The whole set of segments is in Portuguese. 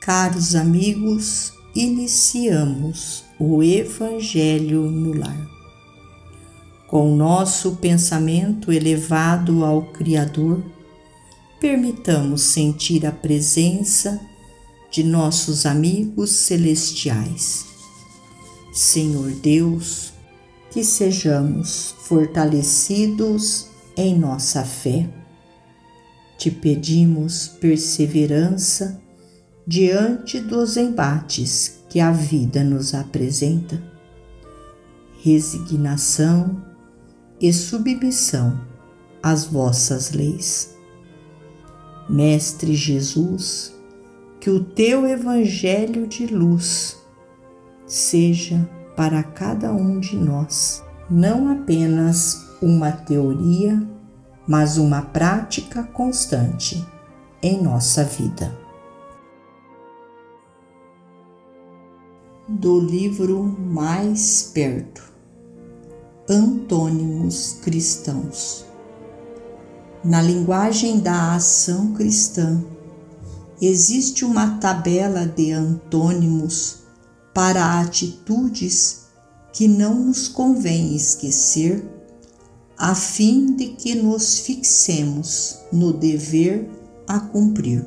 Caros amigos, iniciamos o Evangelho no Lar. Com nosso pensamento elevado ao Criador, permitamos sentir a presença de nossos amigos celestiais. Senhor Deus, que sejamos fortalecidos em nossa fé. Te pedimos perseverança diante dos embates que a vida nos apresenta, resignação e submissão às vossas leis. Mestre Jesus, que o teu Evangelho de luz seja para cada um de nós não apenas uma teoria, mas uma prática constante em nossa vida. Do livro Mais Perto Antônimos Cristãos. Na linguagem da ação cristã, existe uma tabela de antônimos para atitudes que não nos convém esquecer, a fim de que nos fixemos no dever a cumprir.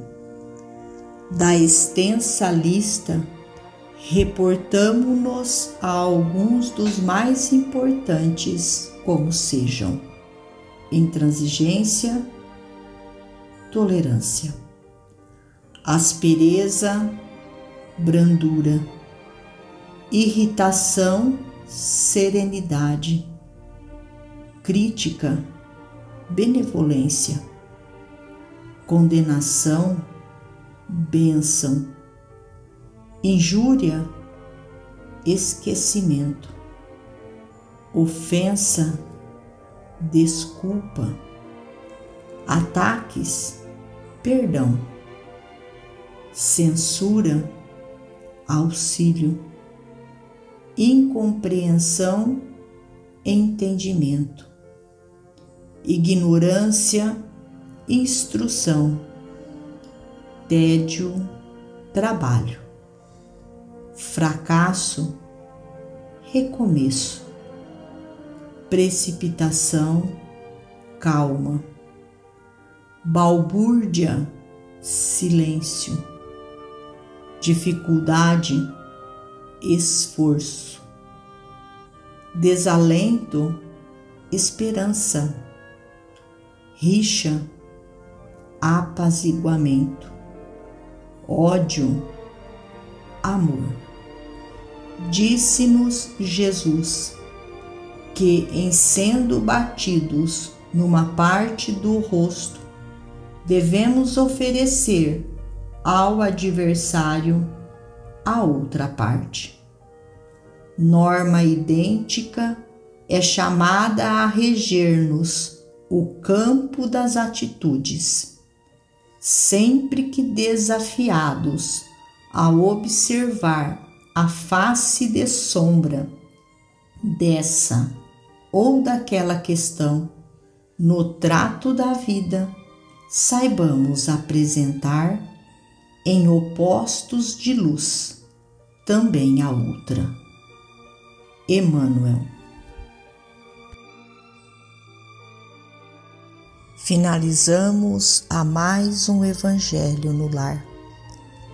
Da extensa lista reportamo-nos a alguns dos mais importantes, como sejam intransigência, tolerância, aspereza, brandura, irritação, serenidade, crítica, benevolência, condenação, bênção injúria, esquecimento, ofensa, desculpa, ataques, perdão, censura, auxílio, incompreensão, entendimento, ignorância, instrução, tédio, trabalho fracasso, recomeço, precipitação, calma, balbúrdia, silêncio, dificuldade, esforço, desalento, esperança, rixa, apaziguamento, ódio, amor. Disse-nos Jesus que, em sendo batidos numa parte do rosto, devemos oferecer ao adversário a outra parte. Norma idêntica é chamada a reger-nos o campo das atitudes, sempre que desafiados a observar a face de sombra dessa ou daquela questão no trato da vida, saibamos apresentar em opostos de luz também a outra. Emmanuel. Finalizamos a mais um Evangelho no Lar